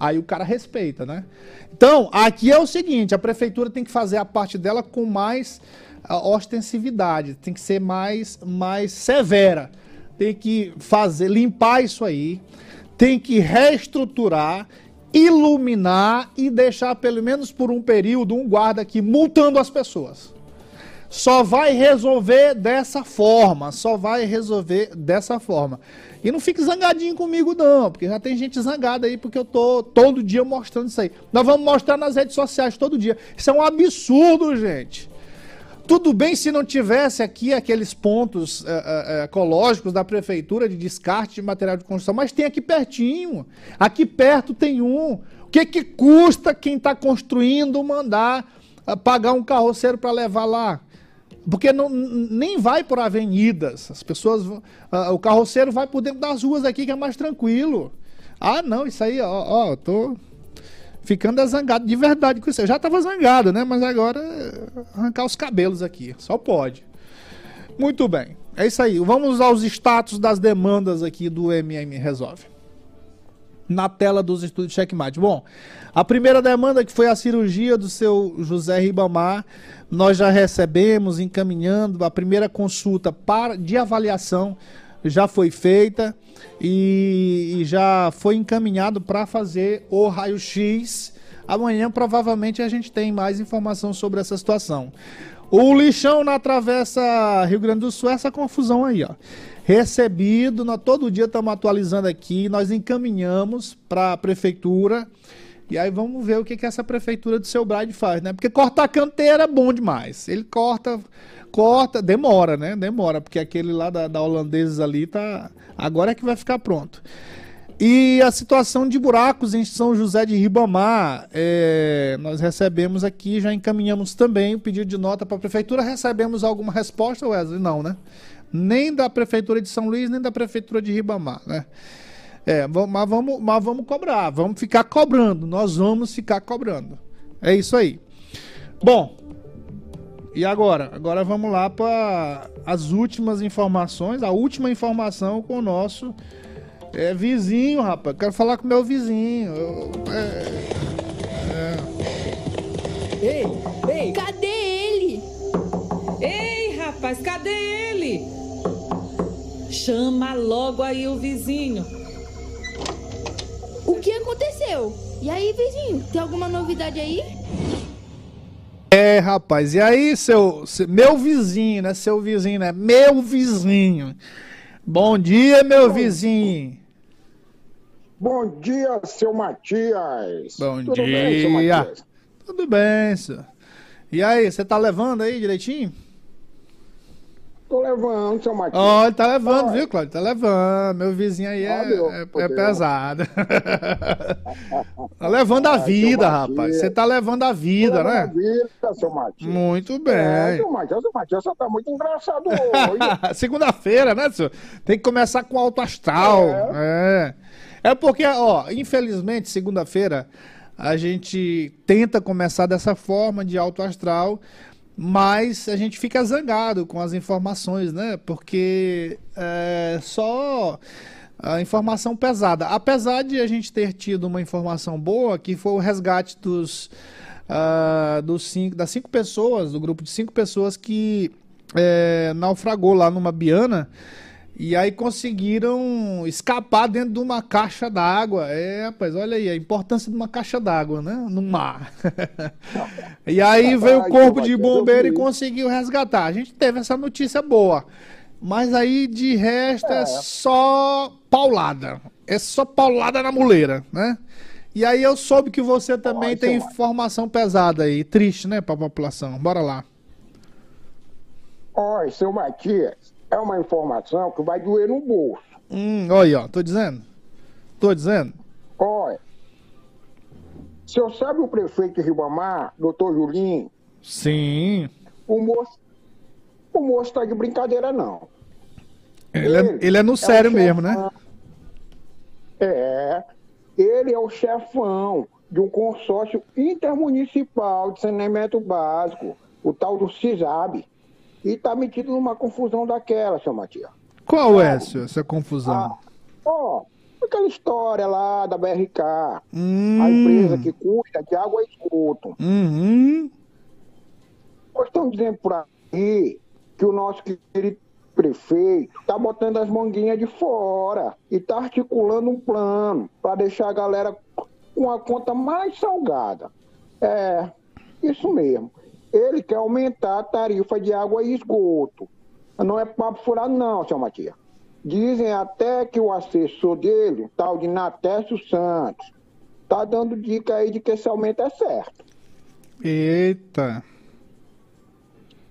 Aí o cara respeita, né? Então, aqui é o seguinte: a prefeitura tem que fazer a parte dela com mais uh, ostensividade, tem que ser mais, mais severa, tem que fazer, limpar isso aí, tem que reestruturar iluminar e deixar pelo menos por um período um guarda aqui multando as pessoas. Só vai resolver dessa forma, só vai resolver dessa forma. E não fique zangadinho comigo não, porque já tem gente zangada aí porque eu tô todo dia mostrando isso aí. Nós vamos mostrar nas redes sociais todo dia. Isso é um absurdo, gente. Tudo bem se não tivesse aqui aqueles pontos é, é, ecológicos da prefeitura de descarte de material de construção, mas tem aqui pertinho. Aqui perto tem um. O que, que custa quem está construindo mandar pagar um carroceiro para levar lá? Porque não, nem vai por avenidas. As pessoas. Uh, o carroceiro vai por dentro das ruas aqui, que é mais tranquilo. Ah, não, isso aí, ó, ó, tô ficando zangado de verdade com isso. Eu já tava zangado, né? Mas agora arrancar os cabelos aqui. Só pode. Muito bem. É isso aí. Vamos aos status das demandas aqui do MM Resolve. Na tela dos estúdios Checkmate. Bom, a primeira demanda que foi a cirurgia do seu José Ribamar, nós já recebemos, encaminhando a primeira consulta para, de avaliação já foi feita e, e já foi encaminhado para fazer o raio-x. Amanhã provavelmente a gente tem mais informação sobre essa situação. O lixão na travessa Rio Grande do Sul, essa confusão aí, ó. Recebido, nós, todo dia estamos atualizando aqui, nós encaminhamos para a prefeitura. E aí vamos ver o que, que essa prefeitura do seu Bride faz, né? Porque cortar canteira é bom demais. Ele corta, corta, demora, né? Demora, porque aquele lá da, da holandeses ali tá. Agora é que vai ficar pronto. E a situação de buracos em São José de Ribamar, é, nós recebemos aqui, já encaminhamos também o pedido de nota para a prefeitura. Recebemos alguma resposta, Wesley? Não, né? Nem da prefeitura de São Luís, nem da prefeitura de Ribamar, né? É, mas vamos, mas vamos cobrar, vamos ficar cobrando, nós vamos ficar cobrando. É isso aí. Bom, e agora? Agora vamos lá para as últimas informações, a última informação com o nosso é vizinho, rapaz. Quero falar com meu vizinho. Eu, é, é. Ei, ei, cadê ele? Ei, rapaz, cadê ele? Chama logo aí o vizinho. O que aconteceu? E aí, vizinho, tem alguma novidade aí? É, rapaz, e aí, seu, seu, meu vizinho, né? Seu vizinho, né? Meu vizinho. Bom dia, meu vizinho. Bom dia, seu Matias. Bom Tudo dia. Bem, seu Matias? Tudo bem, senhor. E aí, você tá levando aí direitinho? Tô levando, seu Matias. Ó, oh, ele tá levando, viu, Cláudio? Tá levando. Meu vizinho aí é, é, é pesado. tá levando a vida, rapaz. Você tá levando a vida, né? A vida, seu Matias. Muito bem. É, seu Matias, seu Matias, você tá muito engraçado hoje. Segunda-feira, né, senhor? Tem que começar com alto astral. É. é. É porque, ó, infelizmente, segunda-feira a gente tenta começar dessa forma de alto astral, mas a gente fica zangado com as informações, né? Porque é só a informação pesada. Apesar de a gente ter tido uma informação boa, que foi o resgate dos, uh, dos cinco, das cinco pessoas, do grupo de cinco pessoas que é, naufragou lá numa biana. E aí conseguiram escapar dentro de uma caixa d'água. É, rapaz, olha aí a importância de uma caixa d'água, né? No mar. e aí veio o corpo de bombeiro e conseguiu resgatar. A gente teve essa notícia boa. Mas aí de resto é, é só paulada. É só paulada na muleira, né? E aí eu soube que você também tem informação pesada aí, triste, né, pra população. Bora lá. Oi, seu Matias é uma informação que vai doer no bolso. Hum, olha, ó, tô dizendo. Tô dizendo. Olha, o senhor sabe o prefeito de Ribamar, doutor Julinho? Sim. O moço, o moço tá de brincadeira, não. Ele, é, ele, é, ele é no é sério mesmo, né? É, ele é o chefão de um consórcio intermunicipal de saneamento básico, o tal do CISAB e tá metido numa confusão daquela, seu Matias. Qual é essa, essa confusão? Ah, ó, aquela história lá da BRK, hum. a empresa que cuida de água e esgoto. Uhum. Nós estamos dizendo por aí que o nosso querido prefeito tá botando as manguinhas de fora e tá articulando um plano para deixar a galera com a conta mais salgada. É, isso mesmo. Ele quer aumentar a tarifa de água e esgoto. Não é papo furado, não, seu Matias. Dizem até que o assessor dele, o tal de Natécio Santos, tá dando dica aí de que esse aumento é certo. Eita.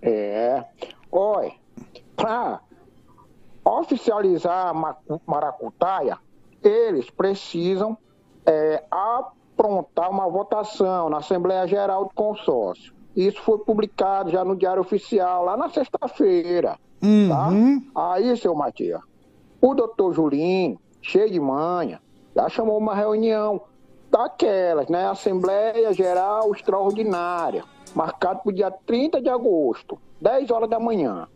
É. Olha, para oficializar a maracutaia, eles precisam é, aprontar uma votação na Assembleia Geral do Consórcio. Isso foi publicado já no Diário Oficial, lá na sexta-feira. Tá? Uhum. Tá? Aí, seu Matias, o doutor Julinho, cheio de manha, já chamou uma reunião daquelas, né? Assembleia Geral Extraordinária, marcado para o dia 30 de agosto, 10 horas da manhã.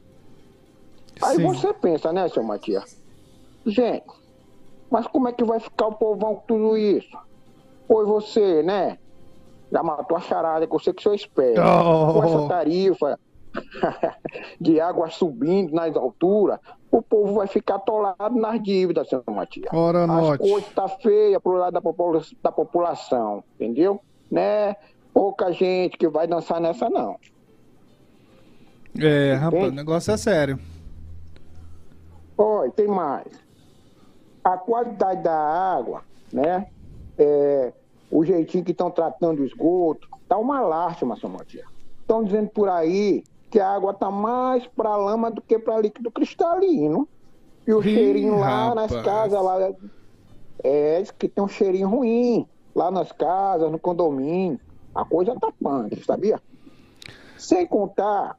Aí Sim. você pensa, né, seu Matias? Gente, mas como é que vai ficar o povão com tudo isso? Pois você, né? Já matou a charada, que eu sei que o senhor espera. Oh. Com essa tarifa de água subindo nas alturas, o povo vai ficar atolado nas dívidas, seu Matias. Ora, As note. coisas tá feia pro lado da, popula- da população, entendeu? Né? Pouca gente que vai dançar nessa, não. É, rapaz, o negócio é sério. Olha, tem mais. A qualidade da água, né? É, o jeitinho que estão tratando o esgoto, tá uma lástima, seu Matias. Estão dizendo por aí que a água tá mais para lama do que para líquido cristalino. E o Ih, cheirinho lá nas rapaz. casas, lá, é, diz que tem um cheirinho ruim lá nas casas, no condomínio. A coisa tá punk, sabia? Sem contar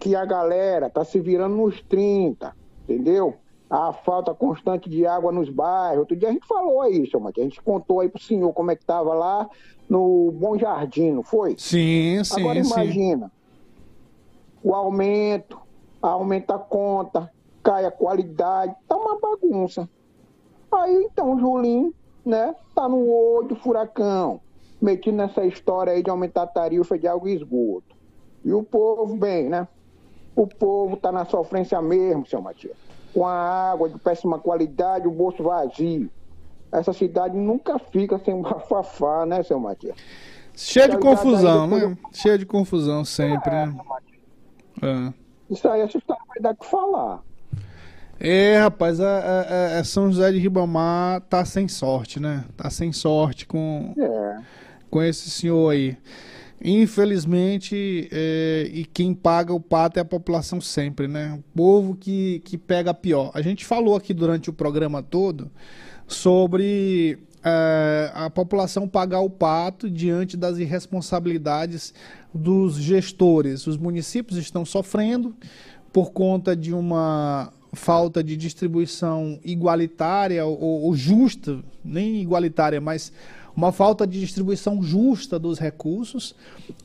que a galera tá se virando nos 30, entendeu? A falta constante de água nos bairros. Outro dia a gente falou aí, seu Matias. A gente contou aí pro senhor como é que tava lá no Bom Jardim, não foi? Sim, sim, Agora sim. imagina o aumento, aumenta a conta, cai a qualidade, tá uma bagunça. Aí então o Julinho, né, tá no olho do furacão, metido nessa história aí de aumentar a tarifa de água e esgoto. E o povo, bem, né? O povo tá na sofrência mesmo, seu Matias. Com a água de péssima qualidade, o bolso vazio. Essa cidade nunca fica sem bafafá, né, seu Matias? Cheio de confusão, né? Cheio de confusão sempre, né? É. Isso aí, essa história vai dar o que falar. É, rapaz, a, a- a São José de Ribamar tá sem sorte, né? Tá sem sorte com, É. com esse senhor aí. Infelizmente, é, e quem paga o pato é a população sempre, né? O povo que, que pega pior. A gente falou aqui durante o programa todo sobre é, a população pagar o pato diante das irresponsabilidades dos gestores. Os municípios estão sofrendo por conta de uma falta de distribuição igualitária ou, ou justa, nem igualitária, mas uma falta de distribuição justa dos recursos.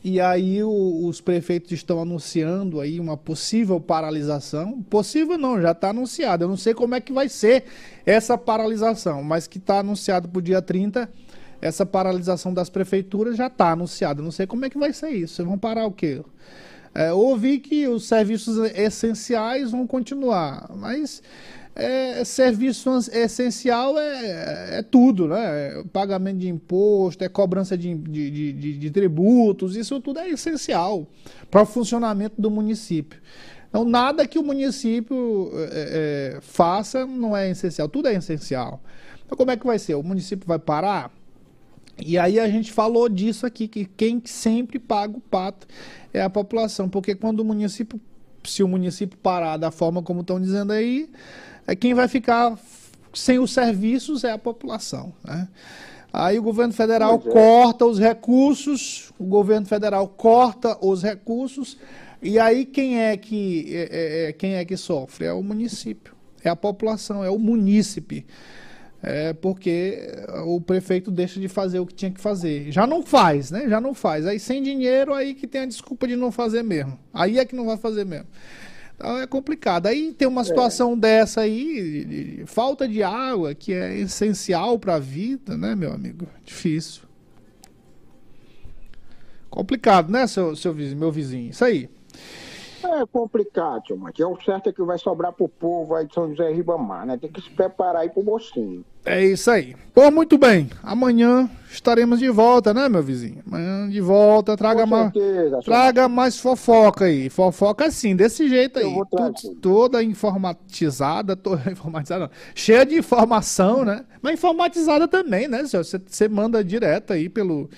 E aí o- os prefeitos estão anunciando aí uma possível paralisação. Possível não, já está anunciado. Eu não sei como é que vai ser essa paralisação, mas que está anunciado para o dia 30. Essa paralisação das prefeituras já está anunciada. Eu Não sei como é que vai ser isso. Vocês vão parar o quê? É, ouvi que os serviços essenciais vão continuar, mas é, serviço essencial é, é tudo, né? É pagamento de imposto, é cobrança de, de, de- de- de tributos, isso tudo é essencial para o funcionamento do município. Então, nada que o município é, é, faça não é essencial, tudo é essencial. Então, como é que vai ser? O município vai parar? E aí a gente falou disso aqui, que quem sempre paga o pato é a população, porque quando o município, se o município parar da forma como estão dizendo aí, é quem vai ficar sem os serviços é a população, né? Aí o governo federal é. corta os recursos, o governo federal corta os recursos, e aí quem é que é- é- é- quem é que sofre? É o município, é a população, é o munícipe. É porque o prefeito deixa de fazer o que tinha que fazer. Já não faz, né? Já não faz. Aí sem dinheiro, aí que tem a desculpa de não fazer mesmo. Aí é que não vai fazer mesmo. Então é complicado. Aí tem uma situação dessa aí, de falta de água, que é essencial para a vida, né, meu amigo? Difícil. Complicado, né, seu, seu vizinho, meu vizinho? Isso aí. É complicado, tio Matias. O certo é que vai sobrar pro povo aí de São José Ribamar, né? Tem que se preparar aí pro mocinho. É isso aí. Pô, muito bem. Amanhã estaremos de volta, né, meu vizinho? Amanhã de volta. Traga, mais, traga mais fofoca aí. Fofoca assim, desse jeito aí. Tudo- toda informatizada, toda informatizada, não. cheia de informação, né? Mas informatizada também, né, senhor? Você, você manda direto aí pelo,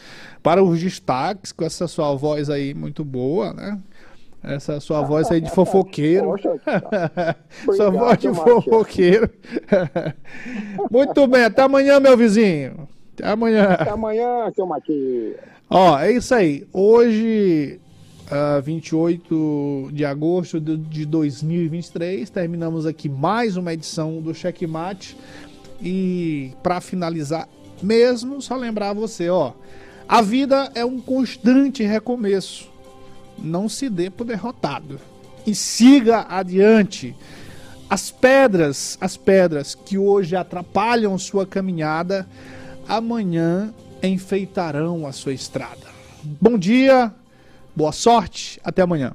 para os destaques com essa sua voz aí muito boa, né? Essa sua voz aí de fofoqueiro. Poxa, Sua Obrigado, voz de fofoqueiro. Muito bem, até amanhã, meu vizinho. Até amanhã. Até amanhã, seu Matias. Ó, é isso aí. Hoje, ah, 28 de agosto de de 2023, terminamos aqui mais uma edição do Checkmate. E para finalizar, mesmo, só lembrar você, ó. A vida é um constante recomeço. Não se dê por derrotado. E siga adiante. As pedras, as pedras que hoje atrapalham sua caminhada, amanhã enfeitarão a sua estrada. Bom dia, boa sorte, até amanhã.